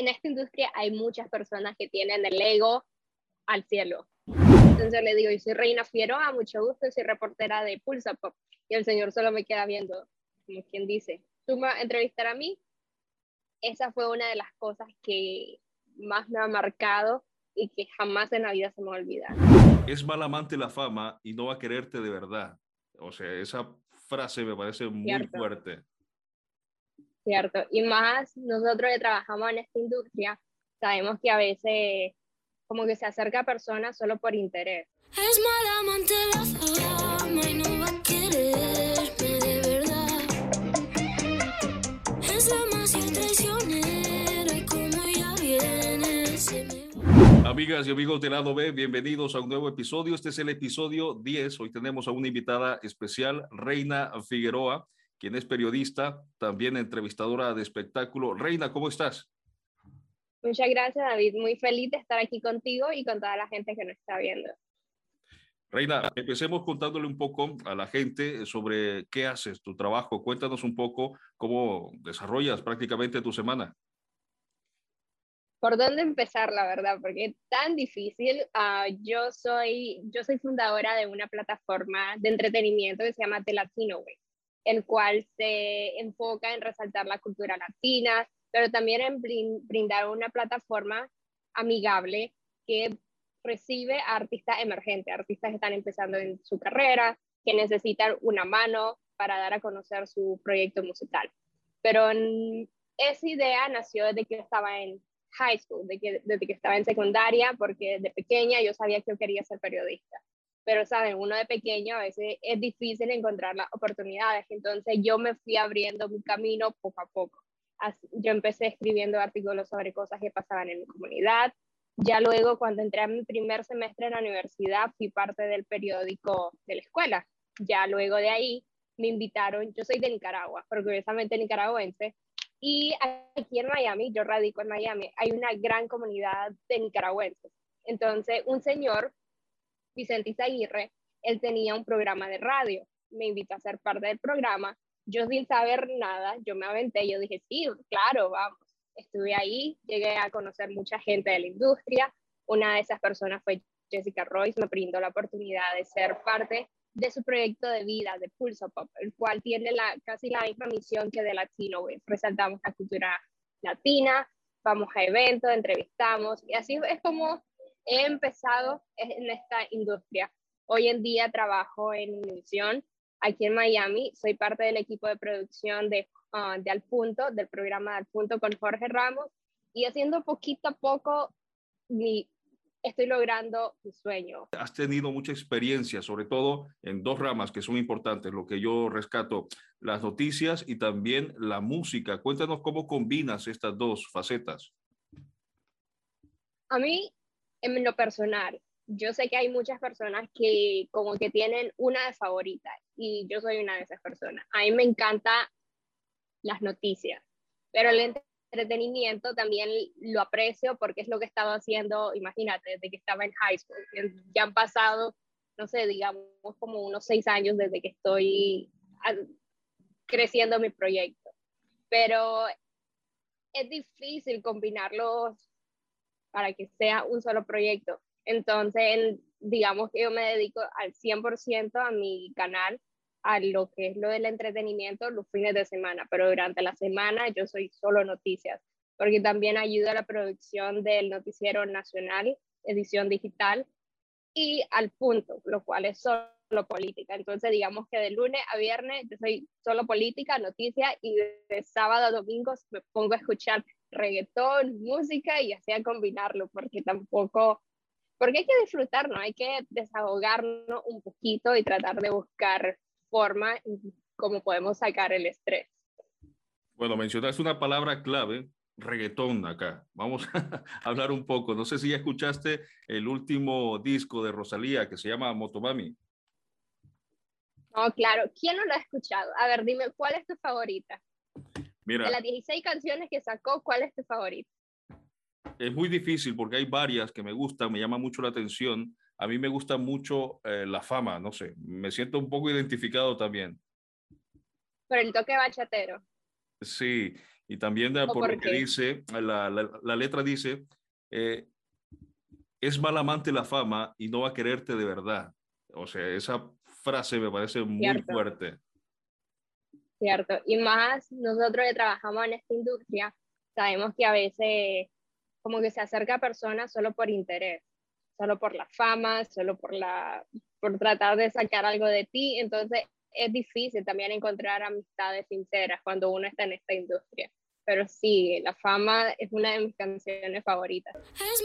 en esta industria hay muchas personas que tienen el ego al cielo. Entonces le digo, yo soy Reina Figueroa, mucho gusto, soy reportera de Pulsa Pop. Y el señor solo me queda viendo, como quien dice, ¿tú me vas a entrevistar a mí? Esa fue una de las cosas que más me ha marcado y que jamás en la vida se me va a olvidar. Es mal amante la fama y no va a quererte de verdad. O sea, esa frase me parece muy fuerte. Cierto. Y más nosotros que trabajamos en esta industria, sabemos que a veces como que se acerca a personas solo por interés. Es mal amante la fama y no va a quererme de verdad. Es demasiado traicionera y como ya viene se me Amigas y amigos de lado B, bienvenidos a un nuevo episodio. Este es el episodio 10. Hoy tenemos a una invitada especial, Reina Figueroa, quien es periodista, también entrevistadora de espectáculo. Reina, ¿cómo estás? Muchas gracias, David. Muy feliz de estar aquí contigo y con toda la gente que nos está viendo. Reina, empecemos contándole un poco a la gente sobre qué haces, tu trabajo. Cuéntanos un poco cómo desarrollas prácticamente tu semana. ¿Por dónde empezar, la verdad? Porque es tan difícil. Ah, yo, soy, yo soy fundadora de una plataforma de entretenimiento que se llama The Latino Way, el cual se enfoca en resaltar la cultura latina, pero también en brindar una plataforma amigable que recibe a artistas emergentes, artistas que están empezando en su carrera, que necesitan una mano para dar a conocer su proyecto musical. Pero esa idea nació desde que estaba en high school, desde que, desde que estaba en secundaria, porque de pequeña yo sabía que yo quería ser periodista. Pero, ¿saben? Uno de pequeño a veces es difícil encontrar las oportunidades, entonces yo me fui abriendo mi camino poco a poco yo empecé escribiendo artículos sobre cosas que pasaban en mi comunidad. Ya luego, cuando entré a mi primer semestre en la universidad, fui parte del periódico de la escuela. Ya luego de ahí me invitaron, yo soy de Nicaragua, orgullosamente nicaragüense, y aquí en Miami, yo radico en Miami, hay una gran comunidad de nicaragüenses. Entonces, un señor, Vicente Izaguirre, él tenía un programa de radio, me invitó a ser parte del programa yo sin saber nada, yo me aventé, yo dije, sí, claro, vamos. Estuve ahí, llegué a conocer mucha gente de la industria. Una de esas personas fue Jessica Royce, me brindó la oportunidad de ser parte de su proyecto de vida, de Pulso Pop, el cual tiene la, casi la misma misión que de Latino Resaltamos la cultura latina, vamos a eventos, entrevistamos, y así es como he empezado en esta industria. Hoy en día trabajo en Univision, aquí en Miami. Soy parte del equipo de producción de, ah, de Al Punto, del programa Al Punto con Jorge Ramos, y haciendo poquito a poco mi, estoy logrando mi sueño. Has tenido mucha experiencia, sobre todo en dos ramas que son importantes, lo que yo rescato, las noticias y también la música. Cuéntanos cómo combinas estas dos facetas. A mí, en lo personal, yo sé que hay muchas personas que como que tienen una de favoritas y yo soy una de esas personas. A mí me encanta las noticias, pero el entretenimiento también lo aprecio porque es lo que he estado haciendo, imagínate, desde que estaba en high school. Ya han pasado, no sé, digamos como unos seis años desde que estoy creciendo mi proyecto. Pero es difícil combinarlos para que sea un solo proyecto entonces, digamos que yo me dedico al 100% a mi canal, a lo que es lo del entretenimiento los fines de semana, pero durante la semana yo soy solo noticias, porque también ayudo a la producción del noticiero nacional, edición digital, y al punto, lo cual es solo política. Entonces, digamos que de lunes a viernes yo soy solo política, noticias, y de sábado a domingo me pongo a escuchar reggaetón, música y así a combinarlo, porque tampoco porque hay que disfrutar, ¿no? Hay que desahogarnos un poquito y tratar de buscar forma cómo podemos sacar el estrés. Bueno, mencionaste una palabra clave, reggaetón acá. Vamos a hablar un poco. No sé si ya escuchaste el último disco de Rosalía que se llama Motomami. No, claro. ¿Quién no lo ha escuchado? A ver, dime, ¿cuál es tu favorita? Mira. De las 16 canciones que sacó, ¿cuál es tu favorita? es muy difícil porque hay varias que me gustan, me llama mucho la atención. A mí me gusta mucho eh, la fama, no sé, me siento un poco identificado también. Por el toque bachatero. Sí, Y también por, lo que dice, la, la, letra dice, eh, es mal amante la fama y no va a quererte de verdad. O sea, esa frase me parece muy fuerte. Cierto. Y más nosotros que trabajamos en esta industria, sabemos que a veces como que se acerca a personas solo por interés, solo por la fama, solo por, la, por tratar de sacar algo de ti. Entonces es difícil también encontrar amistades sinceras cuando uno está en esta industria. Pero sí, La Fama es una de mis canciones favoritas. Es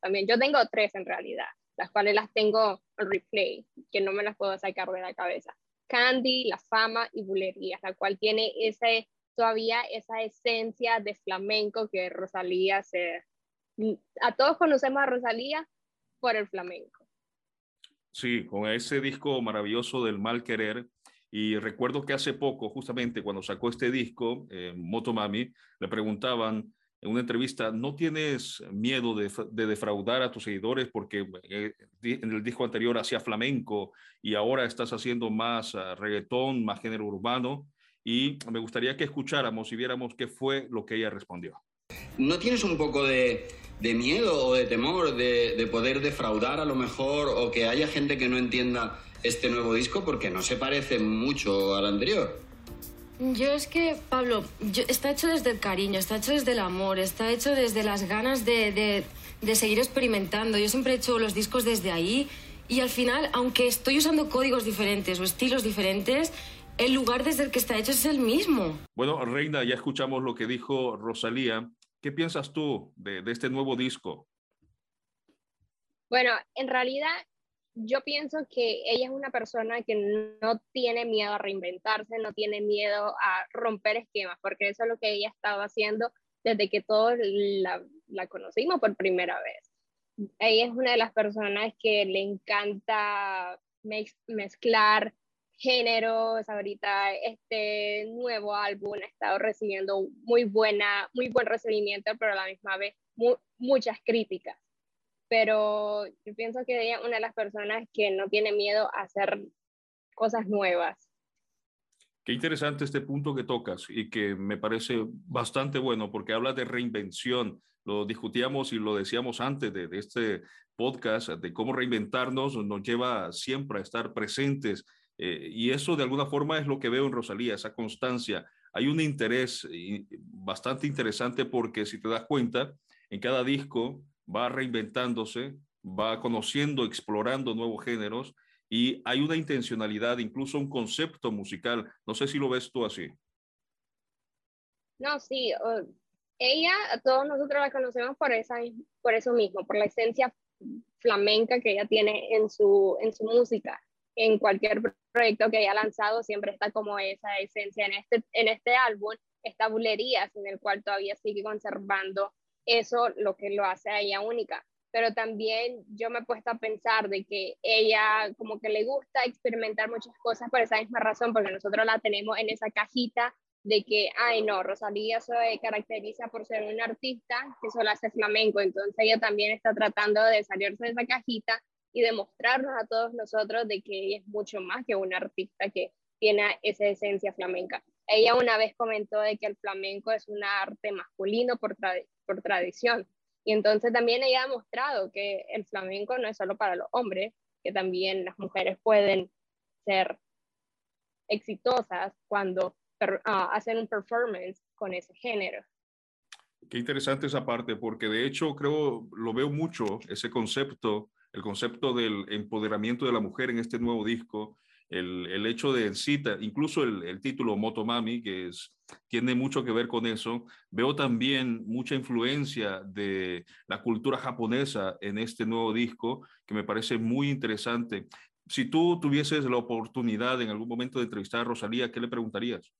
También yo tengo tres en realidad, las cuales las tengo en replay, que no me las puedo sacar de la cabeza. Candy, La Fama y Bulerías, la cual tiene ese, todavía esa esencia de flamenco que Rosalía se a todos conocemos a Rosalía por el flamenco. Sí, con ese disco maravilloso del mal querer. Y recuerdo que hace poco, justamente cuando sacó este disco, eh, Motomami, le preguntaban en una entrevista, ¿no tienes miedo de, defraudar a tus seguidores porque eh, en el disco anterior hacía flamenco y ahora estás haciendo más uh, reggaetón, más género urbano? Y me gustaría que escucháramos y viéramos qué fue lo que ella respondió. ¿No tienes un poco de, miedo o de temor de, poder defraudar a lo mejor o que haya gente que no entienda este nuevo disco porque no se parece mucho al anterior. Yo es que, Pablo, está hecho desde el cariño, está hecho desde el amor, está hecho desde las ganas de, de, de seguir experimentando. Yo siempre he hecho los discos desde ahí y al final, aunque estoy usando códigos diferentes o estilos diferentes, el lugar desde el que está hecho es el mismo. Bueno, Reina, ya escuchamos lo que dijo Rosalía ¿Qué piensas tú de, este nuevo disco? Bueno, en realidad yo pienso que ella es una persona que no tiene miedo a reinventarse, no tiene miedo a romper esquemas, porque eso es lo que ella estaba haciendo desde que todos la, la, conocimos por primera vez. Ella es una de las personas que le encanta mezclar géneros, ahorita este nuevo álbum ha estado recibiendo muy, buena, muy buen recibimiento, pero a la misma vez muchas críticas. Pero yo pienso que ella es una de las personas que no tiene miedo a hacer cosas nuevas. Qué interesante este punto que tocas y que me parece bastante bueno porque habla de reinvención. Lo discutíamos y lo decíamos antes de, este podcast, de cómo reinventarnos nos lleva siempre a estar presentes eh, y eso de alguna forma es lo que veo en Rosalía, esa constancia. Hay un interés bastante interesante porque si te das cuenta, en cada disco va reinventándose, va conociendo, explorando nuevos géneros y hay una intencionalidad, incluso un concepto musical. No sé si lo ves tú así. No, sí. ella, todos nosotros la conocemos por, esa, por eso mismo, por la esencia flamenca que ella tiene en su, en su música en cualquier proyecto que haya lanzado siempre está como esa esencia. En este, en este álbum está Bulerías, en el cual todavía sigue conservando eso, lo que lo hace ella única. Pero también yo me he puesto a pensar de que ella como que le gusta experimentar muchas cosas por esa misma razón, porque nosotros la tenemos en esa cajita de que, ay no, Rosalía se caracteriza por ser una artista que solo hace flamenco, entonces ella también está tratando de salirse de esa cajita y demostrarnos a todos nosotros de que ella es mucho más que una artista que tiene esa esencia flamenca. Ella una vez comentó de que el flamenco es un arte masculino por, por tradición. Y entonces también ella ha demostrado que el flamenco no es solo para los hombres, que también las mujeres pueden ser exitosas cuando ah, hacen un performance con ese género. Qué interesante esa parte, porque de hecho creo, lo veo mucho, ese concepto el concepto del empoderamiento de la mujer en este nuevo disco, el, el hecho de cita, incluso el, el, título Motomami, que es, tiene mucho que ver con eso. Veo también mucha influencia de la cultura japonesa en este nuevo disco, que me parece muy interesante. Si tú tuvieses la oportunidad en algún momento de entrevistar a Rosalía, ¿qué le preguntarías?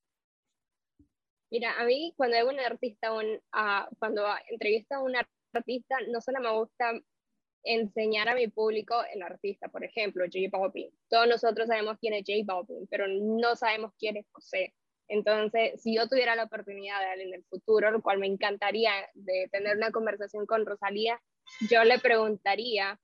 Mira, a mí cuando hay un artista, un, uh, cuando entrevisto a un artista, no solo me gusta enseñar a mi público el artista, por ejemplo, J Balvin. Todos nosotros sabemos quién es J Balvin, pero no sabemos quién es José. Entonces, si yo tuviera la oportunidad de en el futuro, lo cual me encantaría de tener una conversación con Rosalía, yo le preguntaría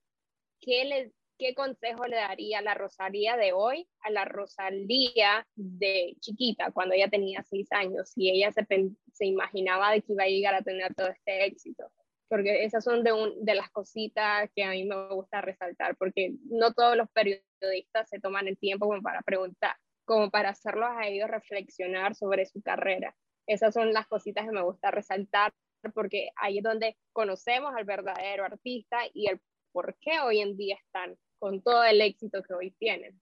qué, le, qué consejo le daría la Rosalía de hoy a la Rosalía de chiquita, cuando ella tenía seis años y ella se, se imaginaba de que iba a llegar a tener todo este éxito. Porque esas son de, un, de las cositas que a mí me gusta resaltar, porque no todos los periodistas se toman el tiempo como para preguntar, como para hacerlos a ellos reflexionar sobre su carrera. Esas son las cositas que me gusta resaltar porque ahí es donde conocemos al verdadero artista y el por qué hoy en día están con todo el éxito que hoy tienen.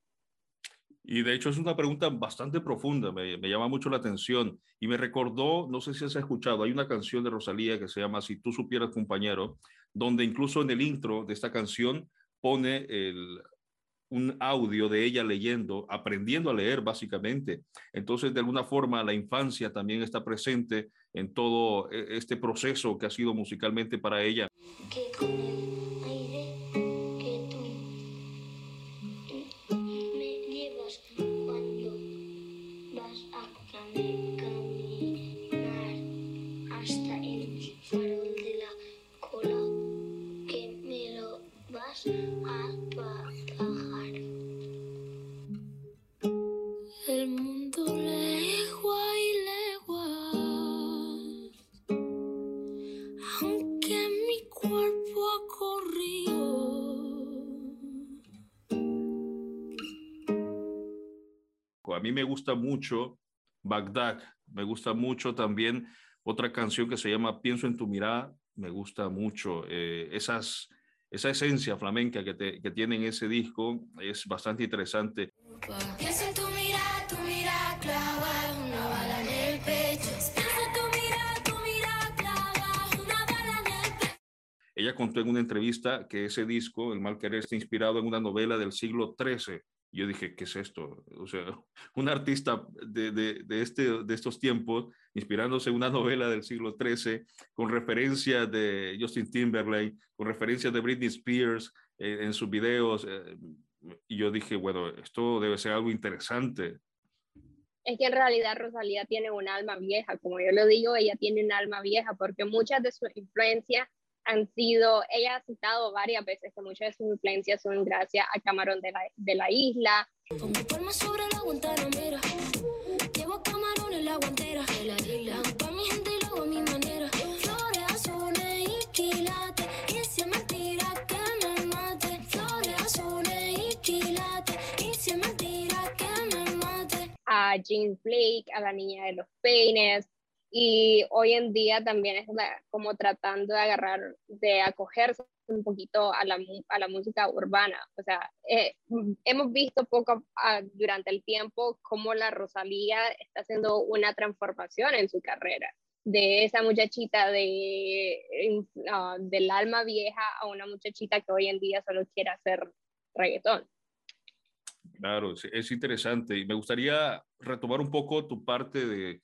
Y de hecho es una pregunta bastante profunda, me, me, llama mucho la atención y me recordó, no sé si has escuchado, hay una canción de Rosalía que se llama Si tú supieras compañero, donde incluso en el intro de esta canción pone el, un audio de ella leyendo, aprendiendo a leer básicamente. Entonces, de alguna forma, la infancia también está presente en todo e, este proceso que ha sido musicalmente para ella. Mí me gusta mucho Bagdad, me gusta mucho también otra canción que se llama Pienso en tu mirada, me gusta mucho. Eh, esas, esa esencia flamenca que, te, que tiene en ese disco es bastante interesante. Pienso en tu mirada, tu mirada clava una bala en el pecho. Pienso en tu mirada, tu mirada clava una bala en el pecho. Ella contó en una entrevista que ese disco, El mal querer, está inspirado en una novela del siglo XIII yo dije, ¿qué es esto? O sea, un artista de, de, este, de estos tiempos, inspirándose una novela del siglo XIII, con referencias de Justin Timberlake, con referencias de Britney Spears eh, en sus videos. Eh, y yo dije, bueno, esto debe ser algo interesante. Es que en realidad Rosalía tiene un alma vieja, como yo lo digo, ella tiene un alma vieja, porque muchas de sus influencias han sido, ella ha citado varias veces que muchas de sus influencias son gracias a Camarón de la, de la isla. sobre la guantanamera, llevo camarón en la guantera de la isla, pa' mi gente y luego a mi manera, flores azules y quilates, y si es mentira que me mate, flores azules y quilates, y si es mentira que me mate. A Jean Blake, a la niña de los peines, y hoy en día también es como tratando de agarrar, de acogerse un poquito a la, a la música urbana. O sea, eh, hemos visto poco durante el tiempo cómo la Rosalía está haciendo una transformación en su carrera. De esa muchachita de, uh, del alma vieja a una muchachita que hoy en día solo quiere hacer reggaetón. Claro, es interesante. Y me gustaría retomar un poco tu parte de,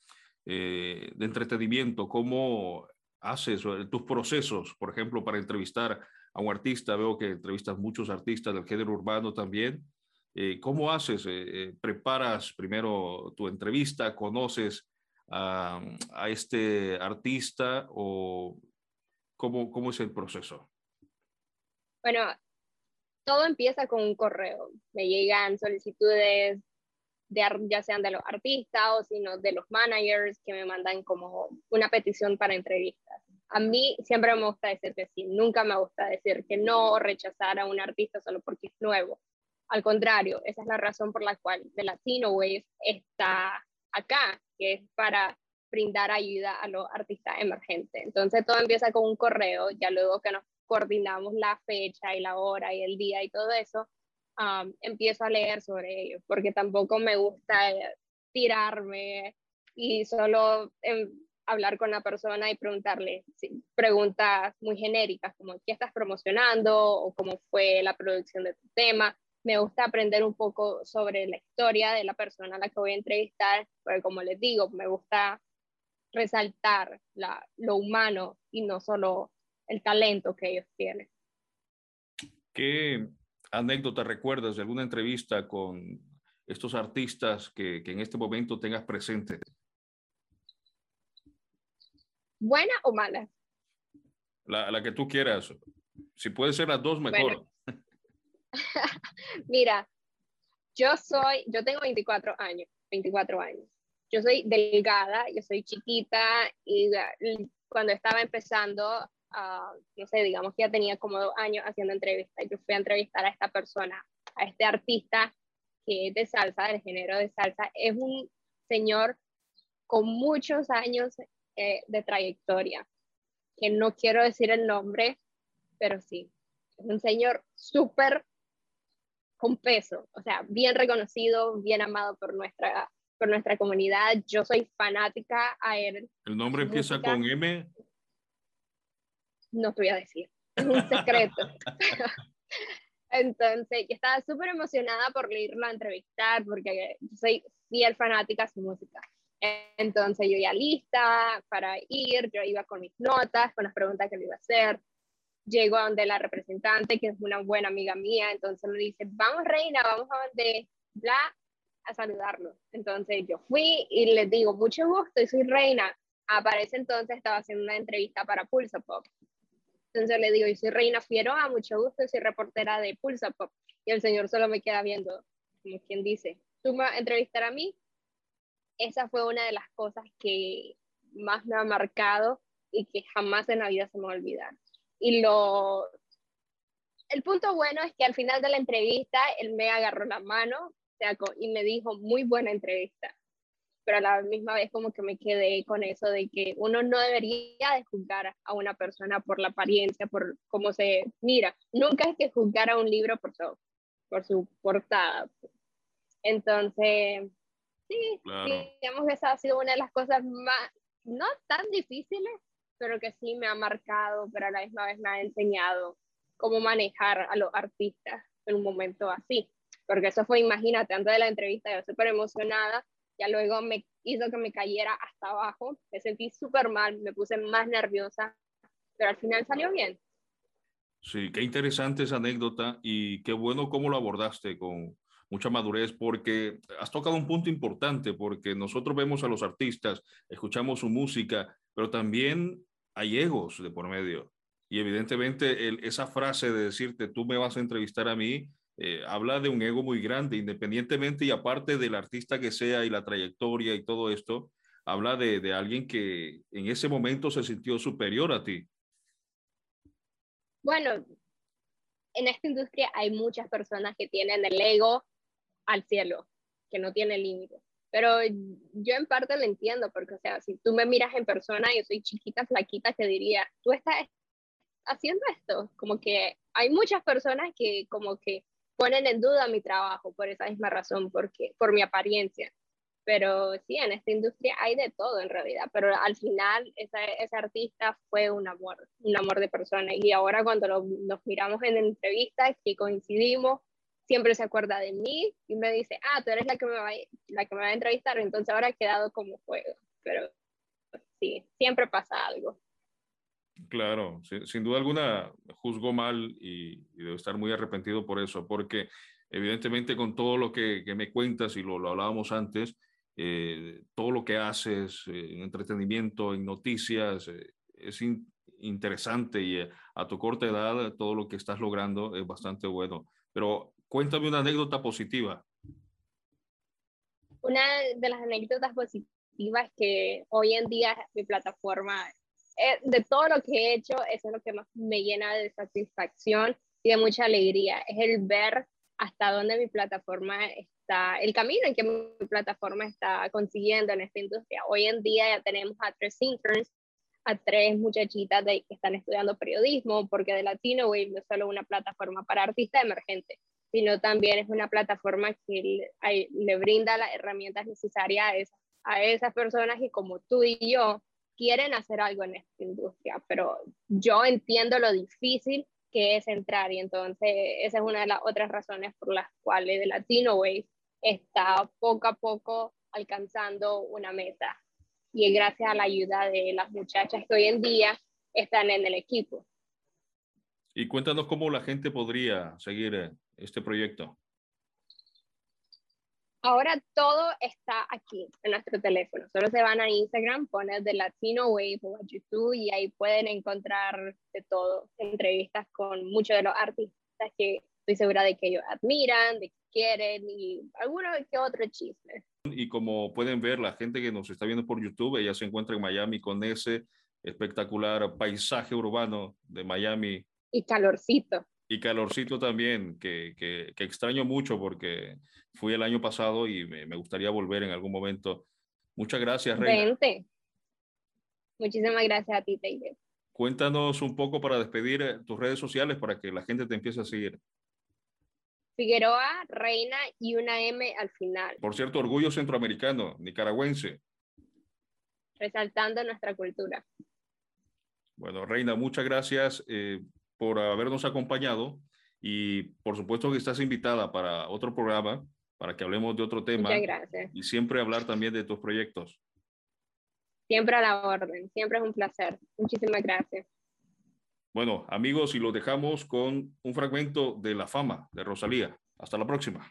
eh, de entretenimiento, cómo haces tus procesos, por ejemplo, para entrevistar a un artista, veo que entrevistas muchos artistas del género urbano también. Eh, ¿Cómo haces? Eh, ¿Preparas primero tu entrevista? ¿Conoces a, a este artista o cómo, cómo es el proceso? Bueno, todo empieza con un correo. Me llegan solicitudes ya sean de los artistas o sino de los managers que me mandan como una petición para entrevistas. A mí siempre me gusta decir que sí, nunca me gusta decir que no o rechazar a un artista solo porque es nuevo. Al contrario, esa es la razón por la cual The Latino Wave está acá, que es para brindar ayuda a los artistas emergentes. Entonces todo empieza con un correo, ya luego que nos coordinamos la fecha y la hora y el día y todo eso, empiezo a leer sobre ellos, porque tampoco me gusta eh, tirarme y solo em, hablar con la persona y preguntarle preguntas muy genéricas como qué estás promocionando o cómo fue la producción de tu tema. Me gusta aprender un poco sobre la historia de la persona a la que voy a entrevistar, porque como les digo, me gusta resaltar la, lo humano y no solo el talento que ellos tienen. ¿Qué, anécdota recuerdas de alguna entrevista con estos artistas que, que en este momento tengas presente? ¿Buena o mala? La, la, que tú quieras. Si puede ser las dos, mejor. Mira, yo soy, yo tengo 24 años, 24 años. Yo soy delgada, yo soy chiquita y cuando estaba empezando, uh, no sé, digamos que ya tenía como dos años haciendo entrevistas, yo fui a entrevistar a esta persona, a este artista que es de salsa, del género de salsa. Es un señor con muchos años eh, de trayectoria, que no quiero decir el nombre, pero sí, es un señor súper con peso, o sea, bien reconocido, bien amado por nuestra, por nuestra comunidad. Yo soy fanática a él. ¿El nombre empieza con M? No te voy a decir, es un secreto. Entonces, yo estaba súper emocionada por irlo a entrevistar porque soy fiel fanática de su música. Entonces yo ya lista para ir, yo iba con mis notas, con las preguntas que le iba a hacer. Llego a donde la representante, que es una buena amiga mía, entonces me dice, vamos reina, vamos a donde bla, a saludarlo. Entonces yo fui y le digo, mucho gusto, soy reina. Aparece entonces, estaba haciendo una entrevista para Pulsa Pop. Entonces le digo, yo soy Reina Fieroa, mucho gusto, soy reportera de Pulsa Pop. Y el señor solo me queda viendo, como quien dice, tú me vas a entrevistar a mí, esa fue una de las cosas que más me ha marcado y que jamás en la vida se me va a olvidar. Y lo, el punto bueno es que al final de la entrevista él me agarró la mano y me dijo, muy buena entrevista. Pero a la misma vez como que me quedé con eso de que uno no debería de juzgar a una persona por la apariencia, por cómo se mira. Nunca es que juzgar a un libro por su, por su portada. Entonces, Sí, digamos que esa ha sido una de las cosas más, no tan difíciles, pero que sí me ha marcado, pero a la misma vez me ha enseñado cómo manejar a los artistas en un momento así. Porque eso fue, imagínate, antes de la entrevista yo súper emocionada, ya luego me hizo que me cayera hasta abajo, me sentí súper mal, me puse más nerviosa, pero al final salió bien. Sí, qué interesante esa anécdota y qué bueno cómo lo abordaste con, mucha madurez, porque has tocado un punto importante, porque nosotros vemos a los artistas, escuchamos su música, pero también hay egos de por medio. Y evidentemente esa frase de decirte, tú me vas a entrevistar a mí, eh, habla de un ego muy grande, independientemente y aparte del artista que sea y la trayectoria y todo esto, habla de, de alguien que en ese momento se sintió superior a ti. Bueno, en esta industria hay muchas personas que tienen el ego al cielo, que no tiene límite. Pero yo en parte lo entiendo, porque, o sea, si tú me miras en persona, yo soy chiquita, flaquita, te diría, tú estás haciendo esto. Como que hay muchas personas que como que ponen en duda mi trabajo por esa misma razón, porque, por mi apariencia. Pero sí, en esta industria hay de todo en realidad, pero al final ese artista fue un amor, un amor de persona. Y ahora cuando nos miramos en entrevistas, que coincidimos, siempre se acuerda de mí y me dice, ah, tú eres la que me va, la que me va a entrevistar, entonces ahora ha quedado como juego. Pero sí, siempre pasa algo. Claro, sin, duda alguna juzgo mal y, debo estar muy arrepentido por eso, porque evidentemente con todo lo que, que me cuentas y lo, lo hablábamos antes, eh, todo lo que haces eh, en entretenimiento, en noticias, eh, es interesante y a tu corta edad todo lo que estás logrando es bastante bueno. Pero Cuéntame una anécdota positiva. Una de las anécdotas positivas que hoy en día mi plataforma, eh, de todo lo que he hecho, eso es lo que más me llena de satisfacción y de mucha alegría, es el ver hasta dónde mi plataforma está, el camino en que mi plataforma está consiguiendo en esta industria. Hoy en día ya tenemos a tres interns, a tres muchachitas de, que están estudiando periodismo, porque de Latino Wave no es solo una plataforma para artistas emergentes, sino también es una plataforma que le, brinda las herramientas necesarias a, esas personas y como tú y yo quieren hacer algo en esta industria, pero yo entiendo lo difícil que es entrar y entonces esa es una de las otras razones por las cuales The Latino Wave está poco a poco alcanzando una meta y es gracias a la ayuda de las muchachas que hoy en día están en el equipo. Y cuéntanos cómo la gente podría seguir eh, este proyecto? Ahora todo está aquí en nuestro teléfono. Solo se van a Instagram, ponen de Latino Wave o a YouTube y ahí pueden encontrar de todo. Entrevistas con muchos de los artistas que estoy segura de que ellos admiran, de que quieren y alguno que otro chisme. Y como pueden ver, la gente que nos está viendo por YouTube, ella se encuentra en Miami con ese espectacular paisaje urbano de Miami. Y calorcito. Y calorcito también, que, que, extraño mucho porque fui el año pasado y me, gustaría volver en algún momento. Muchas gracias, Reina. Muchísimas gracias a ti, Taylor. Cuéntanos un poco para despedir eh, tus redes sociales para que la gente te empiece a seguir. Figueroa, Reina y una M al final. Por cierto, orgullo centroamericano, nicaragüense. Resaltando nuestra cultura. Bueno, Reina, muchas gracias eh, por habernos acompañado y por supuesto que estás invitada para otro programa, para que hablemos de otro tema. Muchas gracias. Y siempre hablar también de tus proyectos. Siempre a la orden, siempre es un placer. Muchísimas gracias. Bueno, amigos, y lo dejamos con un fragmento de La Fama de Rosalía. Hasta la próxima.